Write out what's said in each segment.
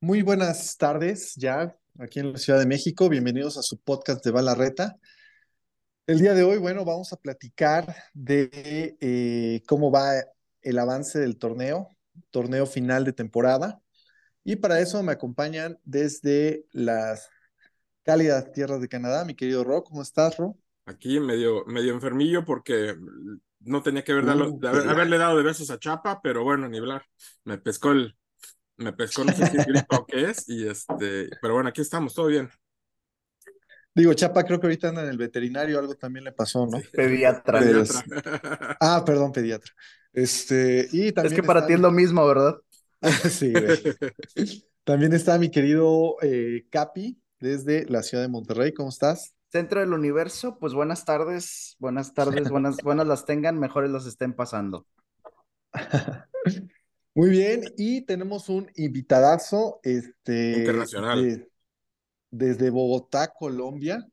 Muy buenas tardes ya aquí en la Ciudad de México. Bienvenidos a su podcast de Balarreta. El día de hoy, bueno, vamos a platicar de eh, cómo va el avance del torneo, torneo final de temporada. Y para eso me acompañan desde las cálidas tierras de Canadá, mi querido Ro. ¿Cómo estás, Ro? Aquí medio, medio enfermillo porque no tenía que haber uh, haberle dado de besos a Chapa, pero bueno, ni hablar. Me pescó el, me pescó, no sé si gripa o qué es, y este, pero bueno, aquí estamos, todo bien. Digo, Chapa creo que ahorita anda en el veterinario, algo también le pasó, ¿no? Pediatra. Ah, perdón, pediatra. Este, y también es que para ti es lo mismo, ¿verdad? sí, También está mi querido eh, Capi, desde la ciudad de Monterrey. ¿Cómo estás? Centro del Universo, pues buenas tardes, buenas tardes, buenas, buenas las tengan, mejores las estén pasando. Muy bien, y tenemos un invitadazo este, internacional. desde Bogotá, Colombia.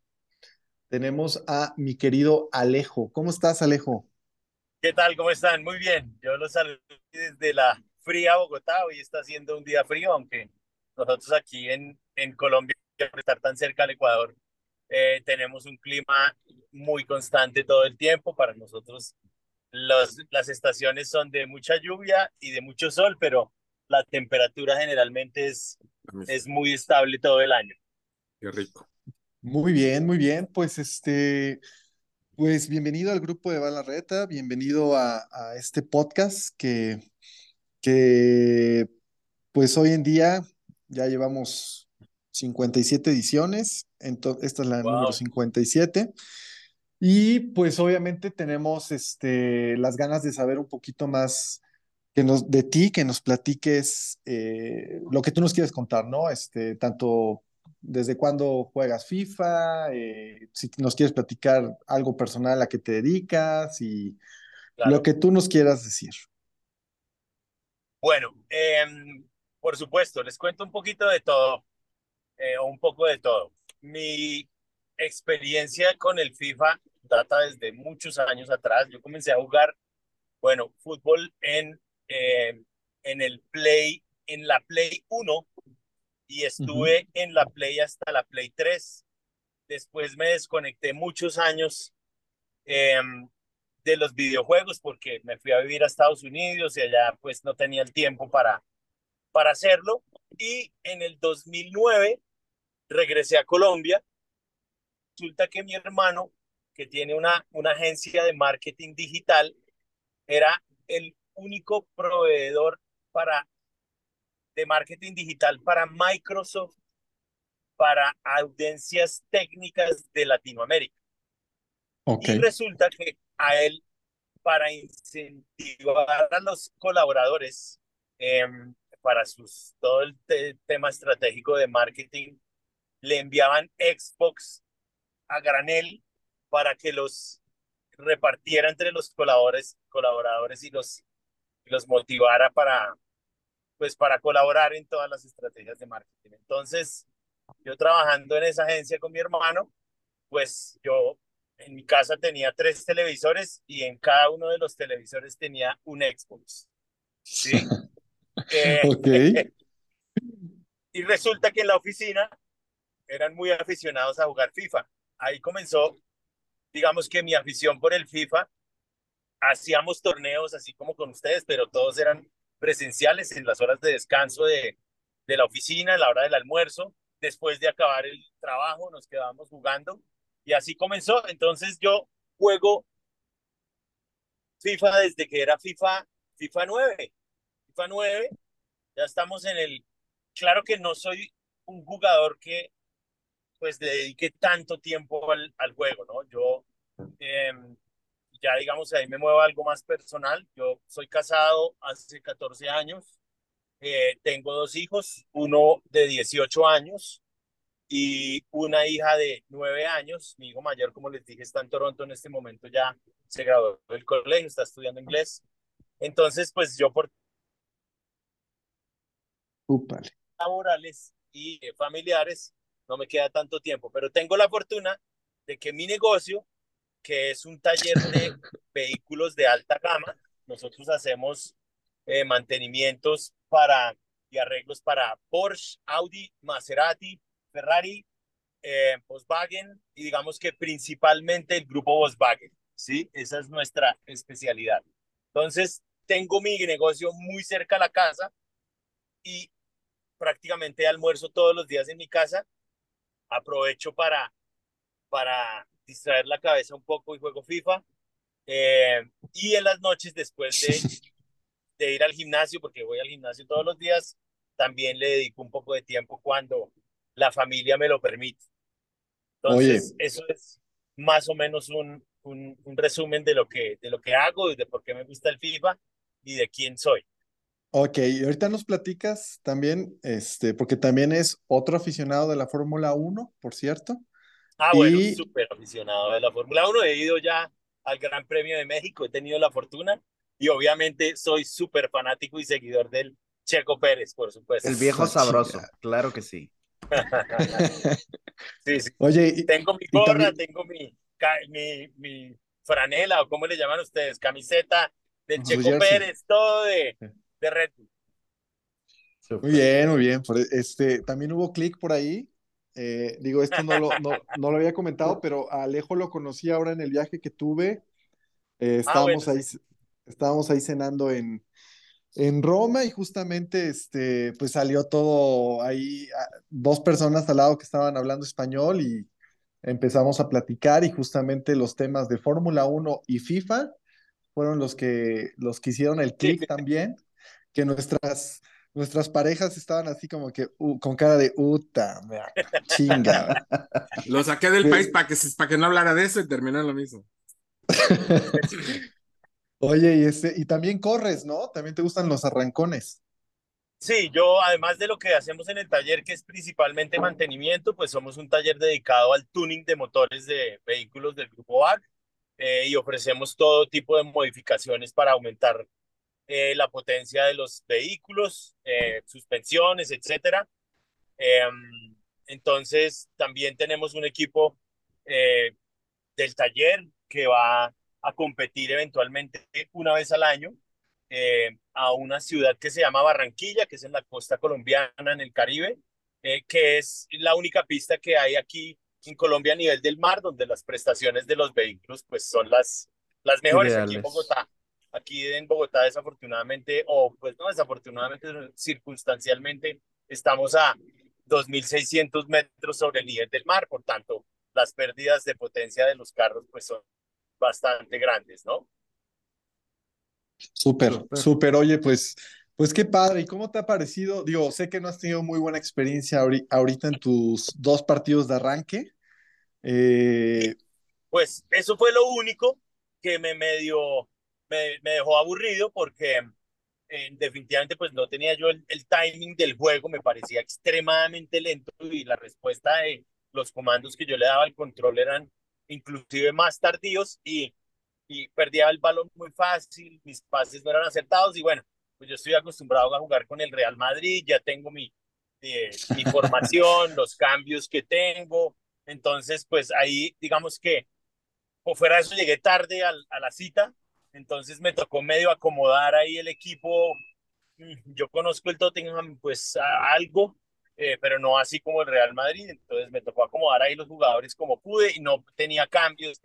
Tenemos a mi querido Alejo. ¿Cómo estás, Alejo? ¿Qué tal? ¿Cómo están? Muy bien. Yo los saludo desde la fría Bogotá. Hoy está haciendo un día frío, aunque nosotros aquí en, en Colombia, por estar tan cerca al Ecuador, eh, tenemos un clima muy constante todo el tiempo. Para nosotros los, las estaciones son de mucha lluvia y de mucho sol, pero la temperatura generalmente es, es muy estable todo el año. Qué rico. Muy bien, muy bien. Pues este, pues bienvenido al grupo de Balarreta, bienvenido a, a este podcast que, que pues hoy en día ya llevamos 57 ediciones, entonces esta es la número 57. Y pues obviamente tenemos este, las ganas de saber un poquito más que nos, de ti, que nos platiques eh, lo que tú nos quieres contar, ¿no? Este, tanto desde cuándo juegas FIFA, eh, si nos quieres platicar algo personal a qué te dedicas y lo que tú nos quieras decir. Bueno, em, por supuesto, les cuento un poquito de todo, eh, un poco de todo. Mi experiencia con el FIFA data desde muchos años atrás. Yo comencé a jugar, bueno, fútbol en, eh, en el Play, en la Play 1 y estuve en la Play hasta la Play 3. Después me desconecté muchos años em, de los videojuegos porque me fui a vivir a Estados Unidos y allá pues no tenía el tiempo para, para hacerlo. Y en el 2009 regresé a Colombia. Resulta que mi hermano que tiene una, una agencia de marketing digital, era el único proveedor para, de marketing digital para Microsoft para audiencias técnicas de Latinoamérica. Y resulta que a él, para incentivar a los colaboradores em, para sus, todo el tema estratégico de marketing, le enviaban Xbox a granel para que los repartiera entre los colaboradores, colaboradores y los, los motivara para, pues, para colaborar en todas las estrategias de marketing. Entonces, yo trabajando en esa agencia con mi hermano, pues yo en mi casa tenía tres televisores y en cada uno de los televisores tenía un Xbox. ¿Sí? eh, y resulta que en la oficina eran muy aficionados a jugar FIFA. Ahí comenzó digamos que mi afición por el FIFA, hacíamos torneos así como con ustedes, pero todos eran presenciales en las horas de descanso de, de la oficina, en la hora del almuerzo. Después de acabar el trabajo, nos quedábamos jugando y así comenzó. Entonces yo juego FIFA desde que era FIFA, FIFA 9. FIFA 9, ya estamos en el... Claro que no soy un jugador que pues dedique tanto tiempo al, al juego, ¿no? Yo em, ya digamos ahí me muevo algo más personal. Yo soy casado hace 14 años, eh, tengo dos hijos, uno de 18 años y una hija de 9 años. Mi hijo mayor, como les dije, está en Toronto en este momento, ya se graduó del colegio, está estudiando inglés. Entonces, pues yo por laborales y familiares no me queda tanto tiempo, pero tengo la fortuna de que mi negocio que es un taller de vehículos de alta gama. Nosotros hacemos eh, mantenimientos para y arreglos para Porsche, Audi, Maserati, Ferrari, eh, Volkswagen y digamos que principalmente el grupo Volkswagen, ¿sí? Esa es nuestra especialidad. Entonces, tengo mi negocio muy cerca a la casa y prácticamente almuerzo todos los días en mi casa. Aprovecho para, para distraer la cabeza un poco y juego FIFA. Eh, y en las noches, después de, de ir al gimnasio, porque voy al gimnasio todos los días, también le dedico un poco de tiempo cuando la familia me lo permite. Entonces, eso es más o menos un, un, un, resumen de lo, que, de lo que hago, y de por qué me gusta el FIFA y de quién soy. Ok, y ahorita nos platicas también, este, porque también es otro aficionado de la Fórmula 1, por cierto. Ah, bueno, súper aficionado de la Fórmula 1. He ido ya al Gran Premio de México, he tenido la fortuna y obviamente soy súper fanático y seguidor del Checo Pérez, por supuesto. El viejo sabroso, claro que sí. sí, sí. Oye, tengo mi gorra, tengo mi, mi, mi franela, o cómo le llaman ustedes, camiseta de Checo Pérez, todo de, de Red Bull. Muy bien, muy bien. Este, también hubo clic por ahí. Eh, digo, esto no lo, no, no, lo había comentado, pero a Alejo lo conocí ahora en el viaje que tuve. Eh, ah, estábamos, ahí, estábamos ahí cenando en, en Roma y justamente este, pues salió todo ahí, dos personas al lado que estaban hablando español y empezamos a platicar y justamente los temas de Fórmula 1 y FIFA fueron los que, los que hicieron el clic también, que nuestras, nuestras parejas estaban así como que uh, con cara de uta, chinga. Lo saqué del país para que, para que no hablara de eso y terminó lo mismo. Oye, y, este, y también corres, ¿no? También te gustan los arrancones. Sí, yo además de lo que hacemos en el taller, que es principalmente mantenimiento, pues somos un taller dedicado al tuning de motores de vehículos del grupo VAG eh, y ofrecemos todo tipo de modificaciones para aumentar eh, la potencia de los vehículos, eh, suspensiones, etcétera. Em, entonces, también tenemos un equipo del taller que va a competir eventualmente una vez al año a una ciudad que se llama Barranquilla, que es en la costa colombiana, en el Caribe, que es la única pista que hay aquí en Colombia a nivel del mar, donde las prestaciones de los vehículos pues son las, las mejores aquí en Bogotá. Aquí en Bogotá desafortunadamente, o pues no desafortunadamente, circunstancialmente, estamos a 2.600 metros sobre el nivel del mar, por tanto, las pérdidas de potencia de los carros pues son bastante grandes, ¿no? Súper, súper. Oye, pues, pues qué padre. ¿Y cómo te ha parecido? Digo, sé que no has tenido muy buena experiencia ahorita en tus dos partidos de arranque, eh, pues eso fue lo único que me medio, me, me dejó aburrido porque eh, definitivamente pues no tenía yo el, timing del juego, me parecía extremadamente lento y la respuesta de los comandos que yo le daba al control eran inclusive más tardíos y, y perdía el balón muy fácil, mis pases no eran acertados y bueno, pues yo estoy acostumbrado a jugar con el Real Madrid, ya tengo mi, eh, mi formación, los cambios que tengo, entonces, pues ahí, digamos que, o fuera de eso, llegué tarde a, la cita, entonces me tocó medio acomodar ahí el equipo. Mm, yo conozco el Tottenham, pues algo, eh, pero no así como el Real Madrid, entonces me tocó acomodar ahí los jugadores como pude y no tenía cambios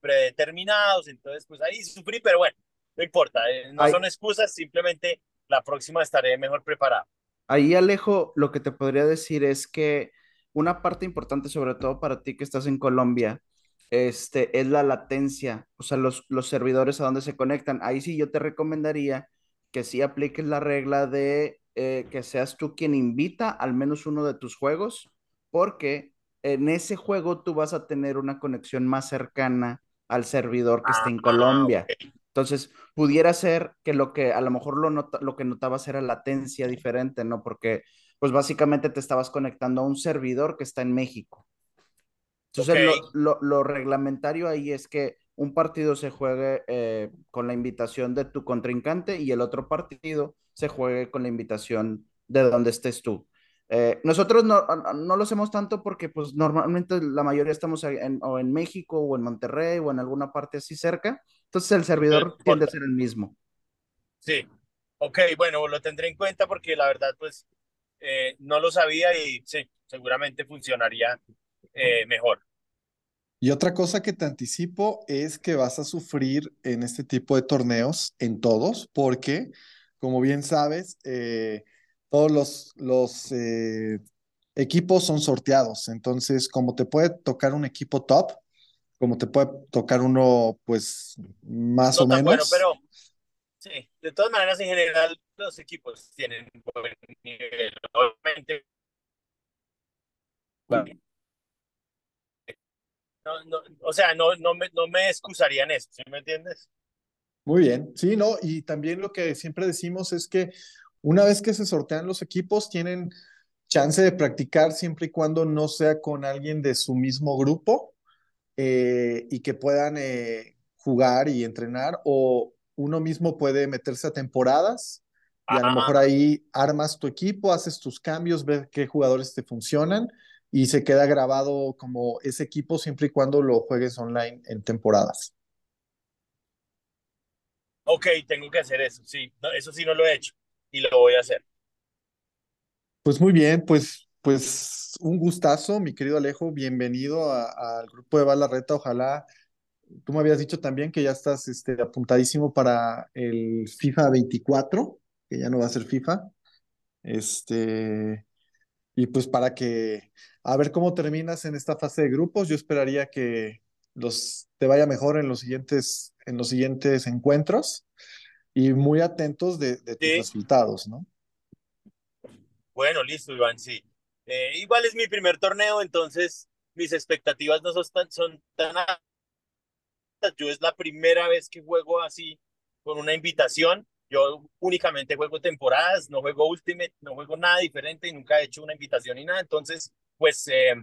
predeterminados, entonces pues ahí sufrí, pero bueno, no importa, eh, no son excusas, simplemente la próxima estaré mejor preparado. Ahí Alejo, lo que te podría decir es que una parte importante, sobre todo para ti que estás en Colombia, este, es la latencia, o sea, los, los servidores a donde se conectan. Ahí sí yo te recomendaría que sí apliques la regla de eh, que seas tú quien invita al menos uno de tus juegos, porque en ese juego tú vas a tener una conexión más cercana al servidor que está en ah, Colombia. Entonces, pudiera ser que lo que a lo mejor lo, lo que notabas era latencia diferente, ¿no? Porque pues básicamente te estabas conectando a un servidor que está en México. Entonces, lo, reglamentario ahí es que un partido se juegue eh, con la invitación de tu contrincante y el otro partido se juegue con la invitación de donde estés tú. Eh, nosotros no, no, lo hacemos tanto porque pues normalmente la mayoría estamos en, o en México o en Monterrey o en alguna parte así cerca, entonces el servidor tiende a ser el mismo. Sí, ok, bueno, lo tendré en cuenta porque la verdad pues eh, no lo sabía y sí, seguramente funcionaría eh, mejor. Y otra cosa que te anticipo es que vas a sufrir en este tipo de torneos, en todos, porque, como bien sabes, eh, todos los, los eh, equipos son sorteados. Entonces, como te puede tocar un equipo top, como te puede tocar uno, pues, más o menos. Bueno, pero sí, de todas maneras, en general, los equipos tienen buen nivel. Obviamente. No, o sea, no, no, me, no me excusaría en eso, ¿sí me entiendes? Muy bien, sí, no, y también lo que siempre decimos es que una vez que se sortean los equipos, tienen chance de practicar siempre y cuando no sea con alguien de su mismo grupo eh, y que puedan eh, jugar y entrenar, o uno mismo puede meterse a temporadas y a lo mejor ahí armas tu equipo, haces tus cambios, ves qué jugadores te funcionan y se queda grabado como ese equipo siempre y cuando lo juegues online en temporadas. Ok, tengo que hacer eso, sí, eso sí no lo he hecho y lo voy a hacer. Pues muy bien, pues, pues un gustazo, mi querido Alejo, bienvenido al grupo de Balarreta, ojalá tú me habías dicho también que ya estás este, apuntadísimo para el FIFA 24, que ya no va a ser FIFA. Este, y pues para que, a ver cómo terminas en esta fase de grupos, yo esperaría que los, te vaya mejor en los siguientes, en los siguientes encuentros y muy atentos de, tus resultados, ¿no? Bueno, listo, Iván, sí. Eh, igual es mi primer torneo, entonces mis expectativas no son tan, son tan altas. Yo es la primera vez que juego así con una invitación yo únicamente juego temporadas, no juego Ultimate, no juego nada diferente y nunca he hecho una invitación ni nada. Entonces, pues eh,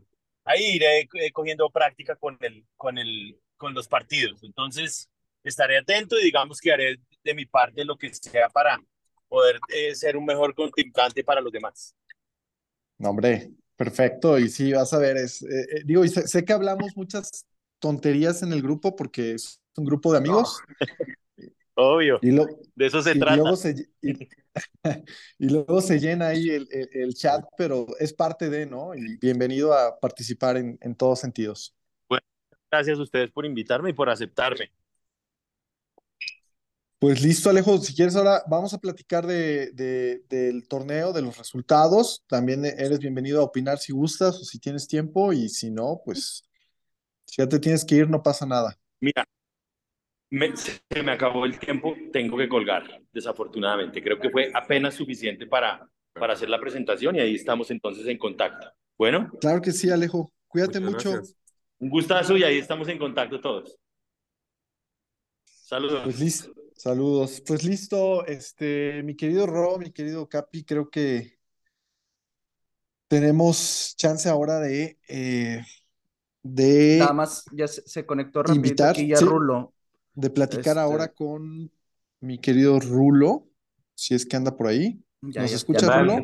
ahí iré eh, cogiendo práctica con, el, con, el, con los partidos. Entonces, estaré atento y digamos que haré de mi parte lo que sea para poder eh, ser un mejor contrincante para los demás. No, hombre, perfecto. Y sí, vas a ver, es, digo, y sé, que hablamos muchas tonterías en el grupo porque es un grupo de amigos. Obvio. de eso se trata. y, luego se llena ahí el, el, chat, pero es parte de, ¿no? Y bienvenido a participar en, en todos sentidos. Bueno, gracias a ustedes por invitarme y por aceptarme. Pues listo, Alejo. Si quieres, ahora vamos a platicar de, de, del torneo, de los resultados. También eres bienvenido a opinar si gustas o si tienes tiempo. Y si no, pues si ya te tienes que ir, no pasa nada. Mira, me, se me acabó el tiempo, tengo que colgar, desafortunadamente. Creo que fue apenas suficiente para, para hacer la presentación y ahí estamos entonces en contacto. Bueno. Claro que sí, Alejo. Cuídate mucho. Un gustazo y ahí estamos en contacto todos. Saludos. Pues listo. Saludos. Pues listo, este, mi querido Ro, mi querido Capi, creo que tenemos chance ahora de, eh, de Nada más ya se, conectó rápido invitar, aquí ya Rulo de platicar ahora este con mi querido Rulo, si es que anda por ahí. ¿Nos escucha, Rulo?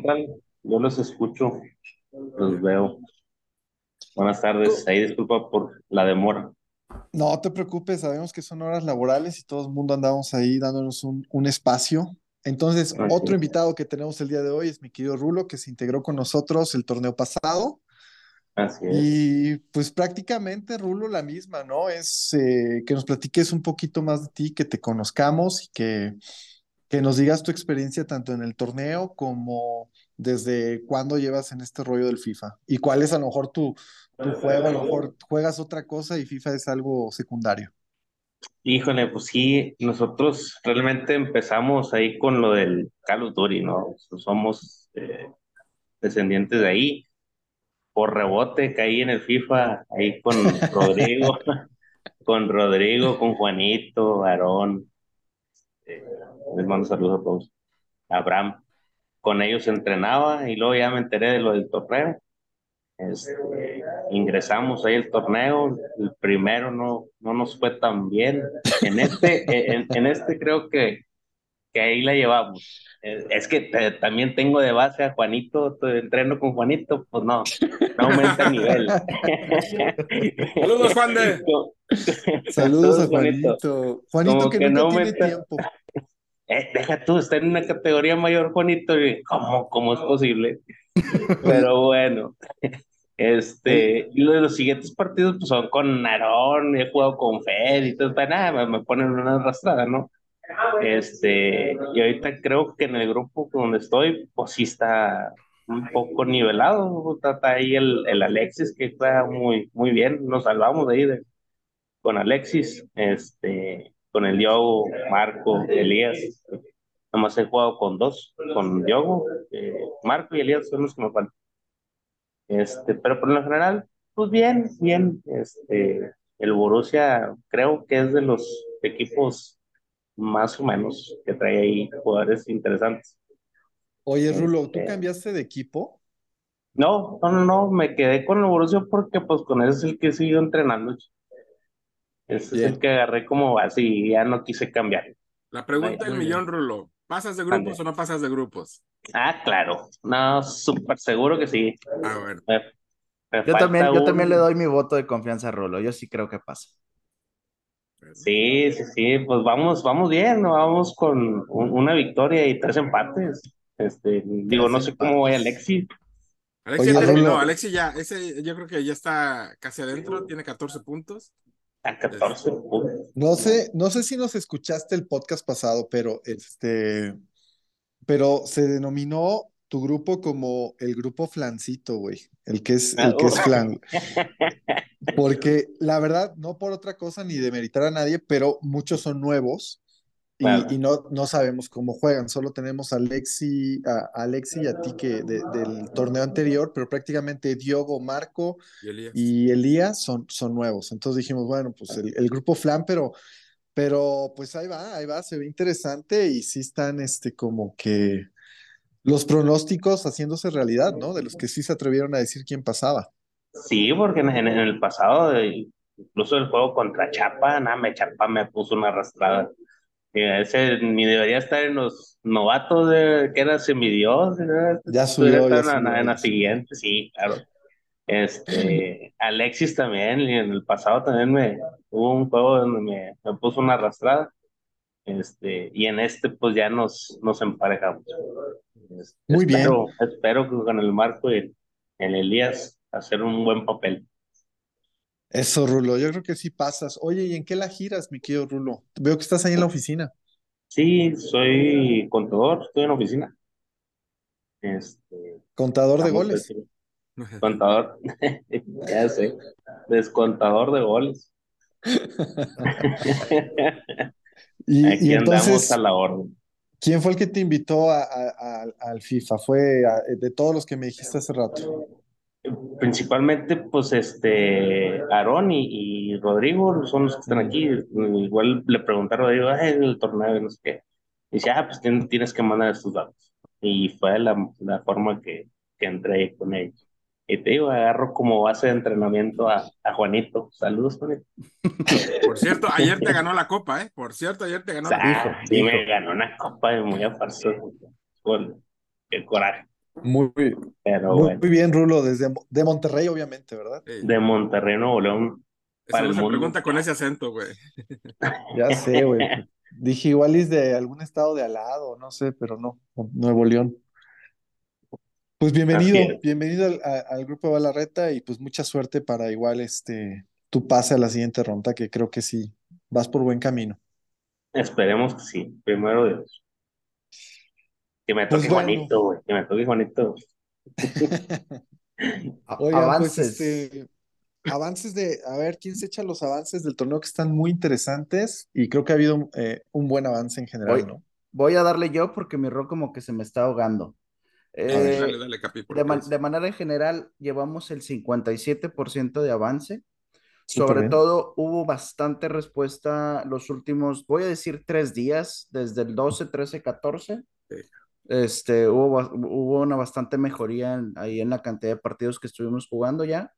Yo los escucho, los veo. Buenas tardes, ahí disculpa por la demora. No te preocupes, sabemos que son horas laborales y todo el mundo andamos ahí dándonos un, un espacio. Entonces, otro invitado que tenemos el día de hoy es mi querido Rulo, que se integró con nosotros el torneo pasado. Y pues prácticamente, Rulo, la misma, ¿no? Es eh, que nos platiques un poquito más de ti, que te conozcamos y que, que nos digas tu experiencia tanto en el torneo como desde cuándo llevas en este rollo del FIFA y cuál es a lo mejor tu, tu juego, a lo mejor juegas otra cosa y FIFA es algo secundario. Híjole, pues sí, nosotros realmente empezamos ahí con lo del Carlos Duri, ¿no? Somos eh, descendientes de ahí por rebote caí en el FIFA ahí con Rodrigo, con Rodrigo, con Juanito, Aarón, eh, les mando saludos a todos, Abraham, con ellos entrenaba y luego ya me enteré de lo del torneo. Este, ingresamos ahí el torneo, el primero no, no nos fue tan bien. En este, en, en este creo que, que ahí la llevamos. Eh, es que también tengo de base a Juanito, entreno con Juanito, pues no, no aumenta el nivel. Saludos, Juan de. Saludos a Juanito. Juanito, que, no tiene tiempo. Eh, deja tú, está en una categoría mayor, Juanito. ¿Cómo, cómo es posible? Pero bueno. Este, y los siguientes partidos pues, son con Narón, he jugado con Fed y todo, nada, me ponen una arrastrada, ¿no? Este, y ahorita creo que en el grupo donde estoy, pues sí está un poco nivelado. Está ahí el, el Alexis que está muy, muy bien. Nos salvamos de ahí con Alexis, este, con el Diogo, Marco, Elías. Nomás he jugado con dos, con Diogo, eh, Marco y Elías son los que me faltan. Este, pero por lo general, pues bien, bien. Este, el Borussia creo que es de los equipos más o menos, que trae ahí jugadores interesantes. Oye, Rulo, ¿tú este, cambiaste de equipo? No, no, no, no, me quedé con el Borussia porque pues con ese es el que sigo entrenando. Ese es el que agarré como así, ya no quise cambiar. La pregunta del millón, Rulo, ¿pasas de grupos o no pasas de grupos? Ah, claro, no, súper seguro que sí. Ah, bueno. yo también, yo también le doy mi voto de confianza a Rulo, yo sí creo que pasa. Sí, sí, sí, pues vamos, vamos bien, vamos con una victoria y tres empates. Este, digo, no sé cómo voy Alexi. Alexi ya terminó, Alexi ya, ese yo creo que ya está casi adentro, tiene 14 puntos. A 14 puntos. No sé, no sé si nos escuchaste el podcast pasado, pero este, pero se denominó tu grupo como el grupo flancito, güey. El que es, el que es flan. Porque la verdad, no por otra cosa ni demeritar a nadie, pero muchos son nuevos y, no, no sabemos cómo juegan. Solo tenemos a Alexi, a, Alexi y a ti que del torneo anterior, pero prácticamente Diogo, Marco y Elías, son, son nuevos. Entonces dijimos, bueno, pues el, el, grupo flan, pero, pero pues ahí va, ahí va, se ve interesante y sí están este como que los pronósticos haciéndose realidad, ¿no? De los que sí se atrevieron a decir quién pasaba. Sí, porque en, el pasado, incluso el juego contra Chapa, nada, me Chapa me puso una arrastrada. ese ni debería estar en los novatos de, que era semidios. Ya subió. Ya en, en, la siguiente, sí, claro. Este, Alexis también, y en el pasado también me hubo un juego donde me, me puso una arrastrada. Este, y en este, pues ya nos, nos emparejamos. Muy bien. Espero que con el Marco y el Elías hacer un buen papel. Eso, Rulo, yo creo que sí pasas. Oye, ¿y en qué la giras, mi querido Rulo? Veo que estás ahí en la oficina. Sí, soy contador, estoy en la oficina. Este, contador de goles. Contador, ya sé, descontador de goles. y, Aquí andamos a la orden. ¿Quién fue el que te invitó a, al FIFA? ¿Fue de todos los que me dijiste hace rato? Principalmente, pues, este, Aarón y, Rodrigo son los que están aquí. Igual le pregunté a Rodrigo, el torneo, no sé qué. Y dice, ah, pues tienes que mandar estos datos. Y fue la, la forma que, que entré con ellos. Y te digo, agarro como base de entrenamiento a, a Juanito. Saludos, Juanito. Por cierto, ayer te ganó la copa, ¿eh? Por cierto, ayer te ganó la copa. Sí, me ganó una copa de muy apartado. Con el coraje. Muy, Pero muy, bien, Rulo, desde de Monterrey, obviamente, ¿verdad? De Monterrey, Nuevo León. Para el pregunta con ese acento, güey. Ya sé, güey. Dije, igual es de algún estado de al lado, no sé, pero no, Nuevo León. Pues bienvenido, bienvenido al, grupo de Balarreta y pues mucha suerte para igual este tu pase a la siguiente ronda, que creo que sí, vas por buen camino. Esperemos que sí, primero Dios. Que me pues toque Juanito, güey, que me toque Juanito. Oigan, pues, avances. este, avances de, a ver, ¿quién se echa los avances del torneo que están muy interesantes? Y creo que ha habido eh, un buen avance en general, ¿no? Voy a darle yo porque mi rol como que se me está ahogando. Eh, de, manera general, llevamos el 57% de avance. Sobre todo, hubo bastante respuesta los últimos, voy a decir, tres días, desde el 12, 13, 14. Este, hubo, hubo una bastante mejoría ahí en la cantidad de partidos que estuvimos jugando ya.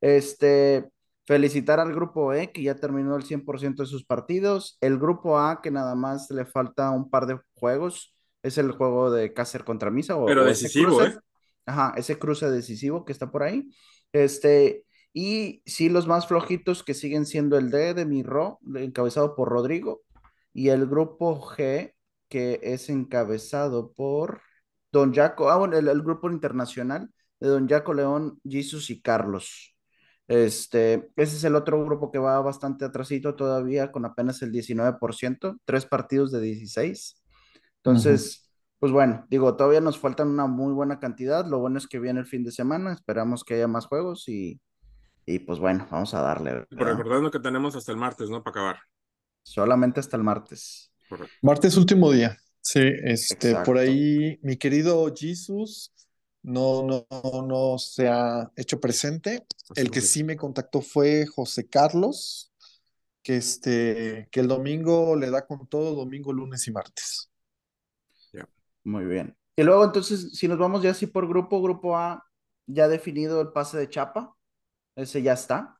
Este, felicitar al grupo E, que ya terminó el 100% de sus partidos. El grupo A, que nada más le falta un par de juegos es el juego de Cácer contra Misa. O, Pero decisivo, ¿eh? Ajá, ese cruce decisivo que está por ahí. Este, y sí, los más flojitos que siguen siendo el D de Mirro, encabezado por Rodrigo, y el grupo G, que es encabezado por Don Jaco, ah, bueno, el, grupo internacional de Don Jaco León, Jesus y Carlos. Este, ese es el otro grupo que va bastante atrasito todavía, con apenas el 19%, tres partidos de 16. Entonces, pues bueno, digo, todavía nos faltan una muy buena cantidad. Lo bueno es que viene el fin de semana, esperamos que haya más juegos y, y pues bueno, vamos a darle. Pero recordando que tenemos hasta el martes, ¿no? Para acabar. Solamente hasta el martes. Martes último día. Sí, este, por ahí mi querido Jesus no, no, no se ha hecho presente. El que sí me contactó fue José Carlos, que este, que el domingo le da con todo, domingo, lunes y martes. Muy bien. Y luego entonces, si nos vamos ya así por grupo, grupo A, ya definido el pase de Chapa, ese ya está.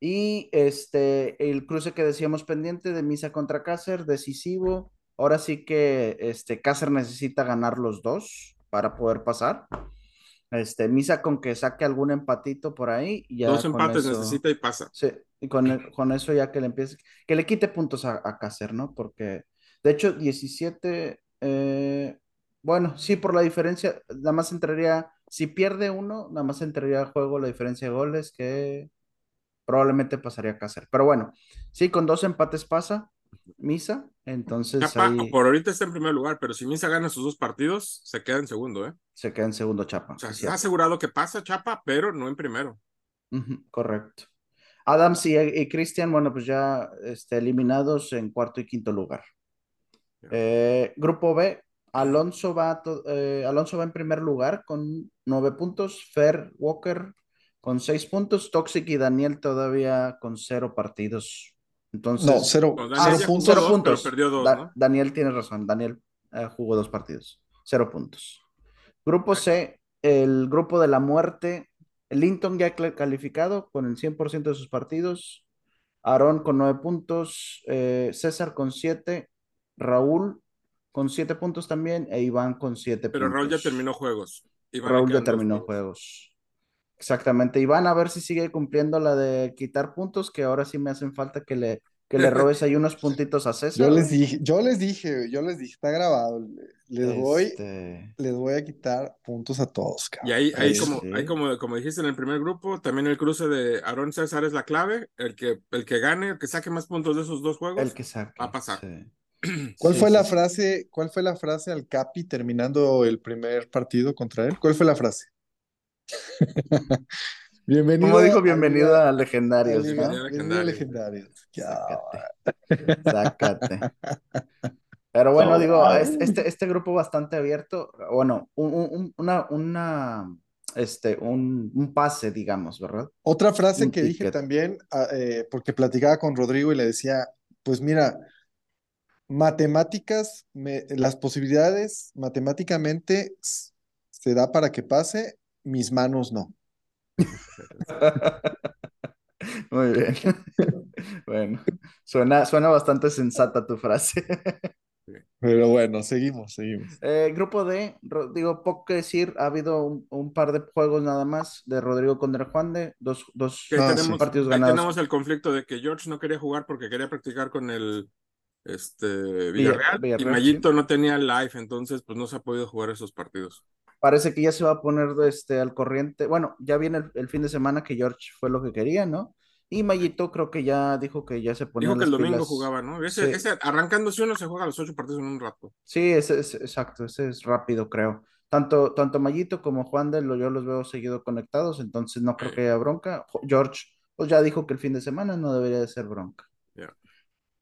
Y este, el cruce que decíamos pendiente de Misa contra Cácer, decisivo. Ahora sí que este, Cácer necesita ganar los dos para poder pasar. Este, Misa con que saque algún empatito por ahí. Ya dos empates necesita y pasa. Sí, y con, con eso ya que le empiece, que le quite puntos a, a Cácer, ¿no? Porque, de hecho, 17, eh, bueno, sí, por la diferencia, nada más entraría, si pierde uno, nada más entraría al juego la diferencia de goles que probablemente pasaría a Cáceres. Pero bueno, sí, con dos empates pasa Misa, entonces Chapa, por ahorita está en primer lugar, pero si Misa gana sus dos partidos, se queda en segundo, ¿eh? Se queda en segundo Chapa. O sea, está asegurado que pasa Chapa, pero no en primero. correcto. Adams y, Cristian, bueno, pues ya este, eliminados en cuarto y quinto lugar. Eh, grupo B, Alonso va, eh, Alonso va en primer lugar con nueve puntos, Fer Walker con seis puntos, Toxic y Daniel todavía con cero partidos. Entonces, no, cero, puntos. Daniel tiene razón, Daniel eh, jugó dos partidos, cero puntos. Grupo C, el grupo de la muerte, Linton ya calificado con el 100% de sus partidos, Aarón con nueve puntos, eh, César con siete, Raúl con siete puntos también e Iván con siete Pero puntos. Raúl ya terminó juegos. Raúl ya terminó juegos. Exactamente. Iván, a ver si sigue cumpliendo la de quitar puntos, que ahora sí me hacen falta que le, que le robes ahí unos puntitos a César. Yo les dije, yo les dije, yo les dije, está grabado. Les voy, este les voy a quitar puntos a todos. Y ahí, ahí como, ahí como, como dijiste en el primer grupo, también el cruce de Aaron César es la clave. El que, el que gane, el que saque más puntos de esos dos juegos, el que saque, va a pasar. ¿Cuál fue la frase? ¿Cuál fue la frase al Capi terminando el primer partido contra él? ¿Cuál fue la frase? bienvenido. Como dijo, bienvenido a, Legendarios. Bienvenido a Legendarios. Sácate. Pero bueno, digo, este, este grupo bastante abierto, bueno, un, una, una, este, un, un, pase, digamos, ¿verdad? Otra frase que dije también, ah, eh, porque platicaba con Rodrigo y le decía, pues mira, matemáticas, las posibilidades matemáticamente se da para que pase, mis manos no. Muy bien. Bueno, suena, suena bastante sensata tu frase. Pero bueno, seguimos, seguimos. Eh, grupo D, digo, poco que decir, ha habido un, par de juegos nada más de Rodrigo contra Juan de, dos, dos partidos ganados. tenemos el conflicto de que George no quería jugar porque quería practicar con el este, Villarreal, y Mayito no tenía live, entonces pues no se ha podido jugar esos partidos. Parece que ya se va a poner este, al corriente. Bueno, ya viene el, fin de semana que George fue lo que quería, ¿no? Y Mayito creo que ya dijo que ya se ponía. Dijo que el domingo jugaba, ¿no? Ese, ese, arrancándose uno se juega los ocho partidos en un rato. Sí, ese es exacto, ese es rápido, creo. Tanto, tanto Mayito como Juan de lo, yo los veo seguido conectados, entonces no creo que haya bronca. George, pues ya dijo que el fin de semana no debería de ser bronca.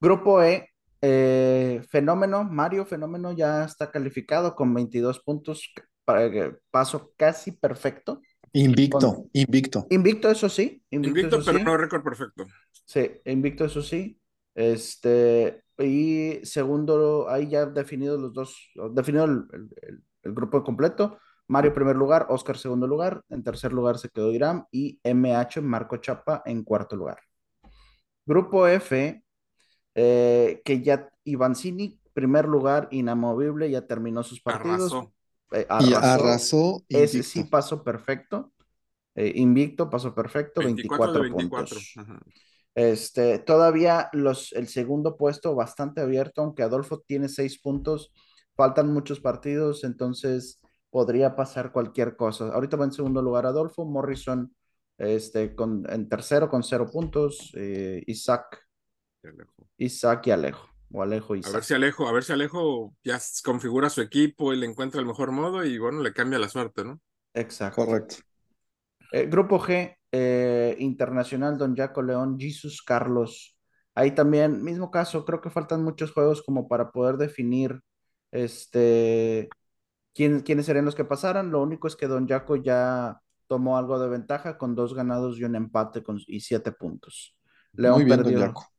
Grupo E, eh, Fenómeno, Mario Fenómeno ya está calificado con 22 puntos, para paso casi perfecto. Invicto, invicto. Invicto, eso sí. Invicto, pero no récord perfecto. Sí, invicto, eso sí. Este, y segundo, ahí ya definido los dos, definido el, grupo completo. Mario primer lugar, Oscar segundo lugar, en tercer lugar se quedó Irán y MH Marco Chapa en cuarto lugar. Grupo F, eh, que ya Ivancini primer lugar, inamovible, ya terminó sus partidos. Arrasó. Eh, Y arrasó. arrasó. Ese invicto. sí pasó perfecto. Eh, invicto, pasó perfecto, 24 24, de 24. puntos. Ajá. Este, todavía los, el segundo puesto bastante abierto, aunque Adolfo tiene seis puntos, faltan muchos partidos, entonces podría pasar cualquier cosa. Ahorita va en segundo lugar Adolfo, Morrison este, con, en tercero con cero puntos, eh, Isaac, Qué lejos. Isaac y Alejo, o Alejo y A ver Isaac. si Alejo, a ver si Alejo ya configura su equipo y le encuentra el mejor modo y bueno, le cambia la suerte, ¿no? Exacto. Correcto. Eh, grupo G, eh, Internacional, Don Jaco León, Jesus Carlos. Ahí también, mismo caso, creo que faltan muchos juegos como para poder definir este, quién- quiénes serían los que pasaran. Lo único es que Don Jaco ya tomó algo de ventaja con dos ganados y un empate con, y siete puntos. León Muy bien, Don perdió, Yaco.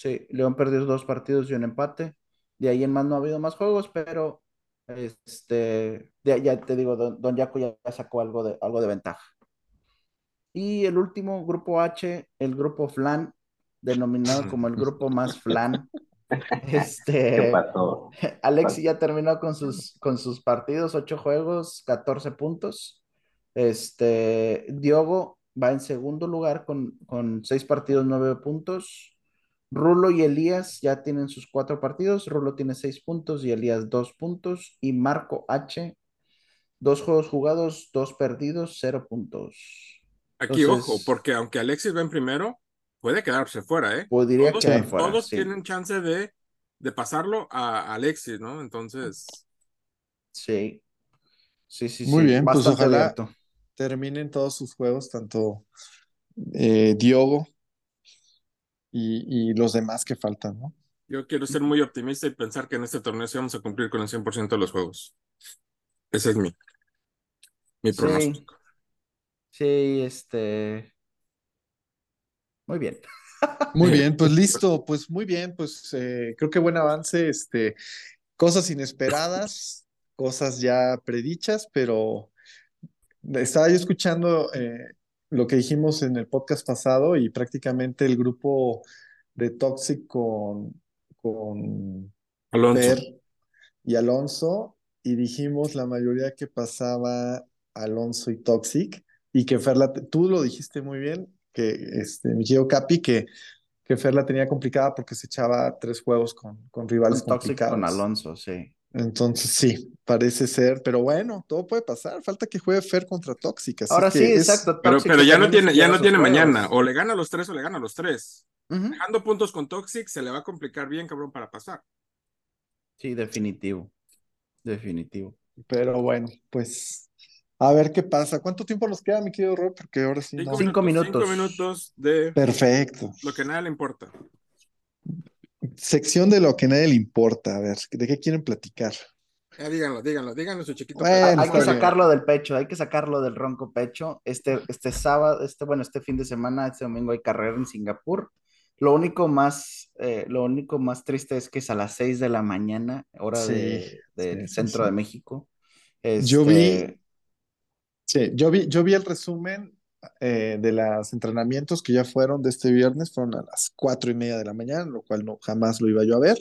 Sí, León perdió dos partidos y un empate. De ahí en más no ha habido más juegos, pero este, de- ya te digo, Don, Don Jaco ya sacó algo de, algo de ventaja. Y el último, grupo H, el grupo Flan, denominado como el grupo más Flan. ¿Qué Este? Alexi ya terminó con sus, con sus partidos, ocho juegos, 14 puntos. Este, Diogo va en segundo lugar con, con seis partidos, nueve puntos. Rulo y Elías ya tienen sus cuatro partidos. Rulo tiene seis puntos y Elías dos puntos. Y Marco H, dos juegos jugados, dos perdidos, cero puntos. Aquí, Entonces- ojo, porque aunque Alexis va en primero, puede quedarse fuera, ¿eh? Podría Todos, quedar fuera, todos sí. tienen chance de, de pasarlo a Alexis, ¿no? Entonces, Sí. Sí, sí, Muy sí. bien, pues Bastante ojalá- abierto. Terminen todos sus juegos, tanto eh, Diogo y, y los demás que faltan, ¿no? yo quiero ser muy optimista y pensar que en este torneo sí vamos a cumplir con el 100% de los juegos. Ese es mi, mi Sí. pronóstico. Sí, este. Muy bien. Muy bien, pues listo, pues muy bien, pues eh, creo que buen avance, este, cosas inesperadas, cosas ya predichas, pero estaba yo escuchando eh, lo que dijimos en el podcast pasado y prácticamente el grupo de Toxic con, con Alonso. Fer y Alonso y dijimos la mayoría que pasaba Alonso y Toxic y que Fer la, tú lo dijiste muy bien, que este, mi Capi, que, que Fer la tenía complicada porque se echaba tres juegos con, con rivales Con Toxic complicados. con Alonso, sí. Entonces sí, parece ser, pero bueno, todo puede pasar, falta que juegue Fer contra Toxic. así Ahora que sí, es- exacto. Pero, pero ya no tiene, ya no tiene juegos. mañana. O le gana a los tres o le gana a los tres. Dejando puntos con Toxic, se le va a complicar bien, cabrón, para pasar. Sí, definitivo. Definitivo. Pero bueno, pues a ver qué pasa. ¿Cuánto tiempo nos queda, mi querido Rob? Porque ahora sí no. Cinco minutos. Cinco minutos de Perfecto. lo que nada le importa. Sección de lo que a nadie le importa. A ver, ¿de qué quieren platicar? Ya díganlo, díganlo, díganlo su chiquito. Bueno, hay que bien. sacarlo del pecho, hay que sacarlo del ronco pecho. Este, este sábado, este, bueno, este fin de semana, este domingo hay carrera en Singapur. Lo único más, eh, lo único más triste es que es a las 6 de la mañana, hora Sí, de, del sí, centro sí. de México. Yo vi- Este, Sí, yo vi, yo vi el resumen eh, de los entrenamientos que ya fueron de este viernes, fueron a las cuatro y media de la mañana, lo cual no jamás lo iba yo a ver.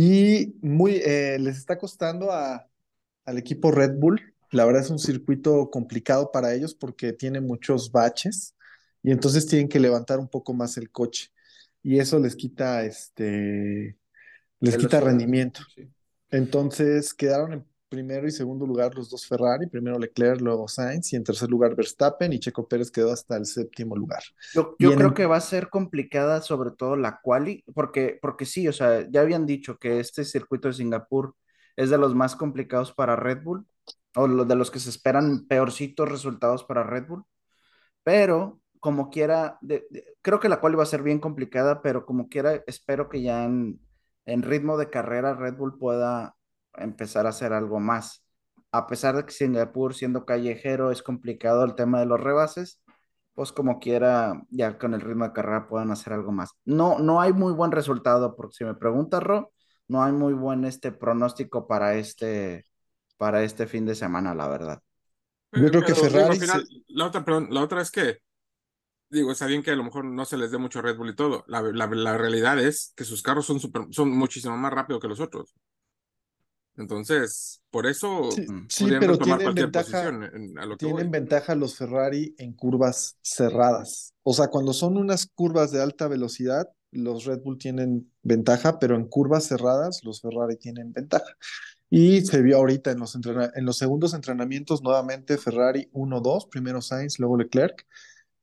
Y muy, eh, les está costando a, al equipo Red Bull. La verdad es un circuito complicado para ellos porque tiene muchos baches y entonces tienen que levantar un poco más el coche. Y eso les quita este, les quita rendimiento. Sí. Entonces quedaron en primero y segundo lugar los dos Ferrari, primero Leclerc, luego Sainz y en tercer lugar Verstappen y Checo Pérez quedó hasta el séptimo lugar. Yo, yo creo que va a ser complicada, sobre todo la quali, porque, porque sí, o sea, ya habían dicho que este circuito de Singapur es de los más complicados para Red Bull, o lo- de los que se esperan peorcitos resultados para Red Bull, pero como quiera, de- de- creo que la quali va a ser bien complicada, pero como quiera, espero que ya en, en ritmo de carrera Red Bull pueda empezar a hacer algo más. A pesar de que Singapur, siendo callejero, es complicado el tema de los rebases, pues como quiera, ya con el ritmo de carrera puedan hacer algo más. No, no hay muy buen resultado, porque si me preguntas, Ro, no hay muy buen este pronóstico para este, para este fin de semana, la verdad. Yo creo que Pero, Ferrari al final, la otra, perdón, la otra es que digo, está bien que a lo mejor no se les dé mucho Red Bull y todo. La, la, realidad es que sus carros son, super, son muchísimo más rápidos que los otros. Entonces, por eso sí, pero tienen ventaja, tienen ventaja los Ferrari en curvas cerradas. O sea, cuando son unas curvas de alta velocidad, los Red Bull tienen ventaja, pero en curvas cerradas los Ferrari tienen ventaja. Y se vio ahorita en los, en los segundos entrenamientos nuevamente Ferrari 1-2, primero Sainz, luego Leclerc,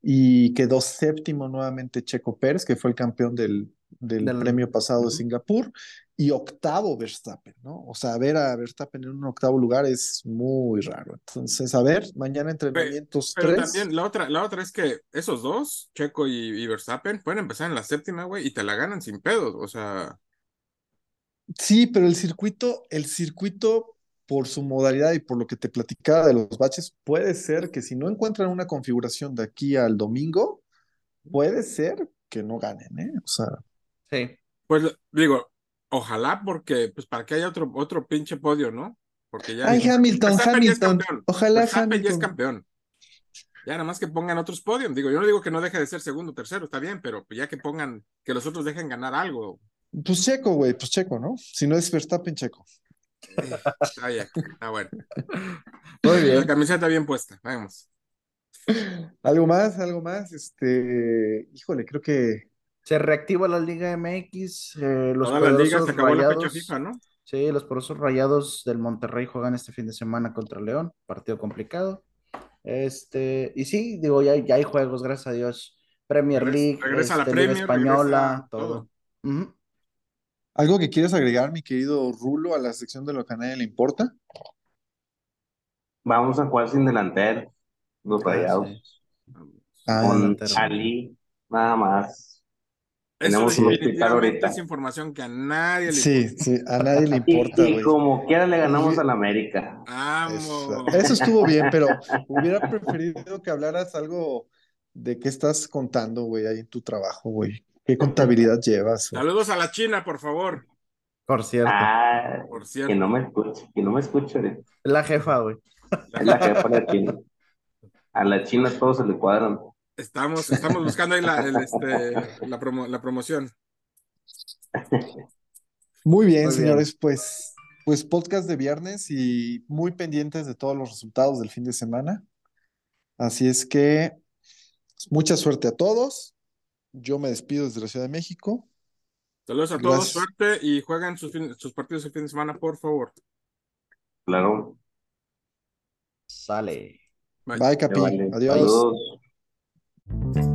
y quedó séptimo nuevamente Checo Pérez, que fue el campeón del, del, premio pasado de Singapur, y octavo Verstappen, ¿no? O sea, ver a Verstappen en un octavo lugar es muy raro. Entonces, a ver, mañana entrenamientos pero, también la otra, la otra es que esos dos, Checo y, Verstappen, pueden empezar en la séptima, güey, y te la ganan sin pedos, o sea. Sí, pero el circuito, el circuito por su modalidad y por lo que te platicaba de los baches, puede ser que si no encuentran una configuración de aquí al domingo, puede ser que no ganen, ¿eh? O sea. Sí. Pues digo, ojalá porque, pues para que haya otro, otro pinche podio, ¿no? Porque ya. Ay, Hamilton, Hamilton. Ojalá pues Hamilton. ya es campeón. Ya nada más que pongan otros podios. Digo, yo no digo que no deje de ser segundo, tercero, está bien, pero ya que pongan, que los otros dejen ganar algo. Pues Checo, güey, pues Checo, ¿no? Si no es Verstappen, Checo. Ah, ya, ah, bueno. Muy bien. La camiseta bien puesta, vamos. ¿Algo más? ¿Algo más? Este, híjole, creo que se reactiva la Liga MX. Eh, los poderosos rayados, Sí, los porosos rayados del Monterrey juegan este fin de semana contra León. Partido complicado. Este, y sí, digo, ya, ya hay juegos, gracias a Dios. Premier League, regresa, la este, Liga Española, todo. ¿Algo que quieres agregar, mi querido Rulo, a la sección de lo que a nadie le importa? Vamos a jugar sin delantero, los ah, rayados. Ah, Con Ali, nada más. Tenemos un hospital ahorita. Es información que a nadie le importa. Sí, sí, a nadie le importa. Y, como quiera le ganamos a la América. Vamos. Eso, estuvo bien, pero hubiera preferido que hablaras algo de qué estás contando, güey, ahí en tu trabajo, güey. ¿Qué contabilidad llevas? Saludos a la China, por favor. Por cierto. Ah, por cierto. Que no me escuche, que no me escuche. Es la jefa, güey. Es la jefa de la China. A la China todos se le cuadran. Estamos, estamos buscando ahí la, este, la, promoción. Muy bien, señores, pues, pues podcast de viernes y muy pendientes de todos los resultados del fin de semana. Así es que mucha suerte a todos. Yo me despido desde la Ciudad de México. Saludos a todos, suerte y jueguen sus, sus partidos el fin de semana, por favor. Claro. Sale. Bye, Capi. Adiós. Thank thank you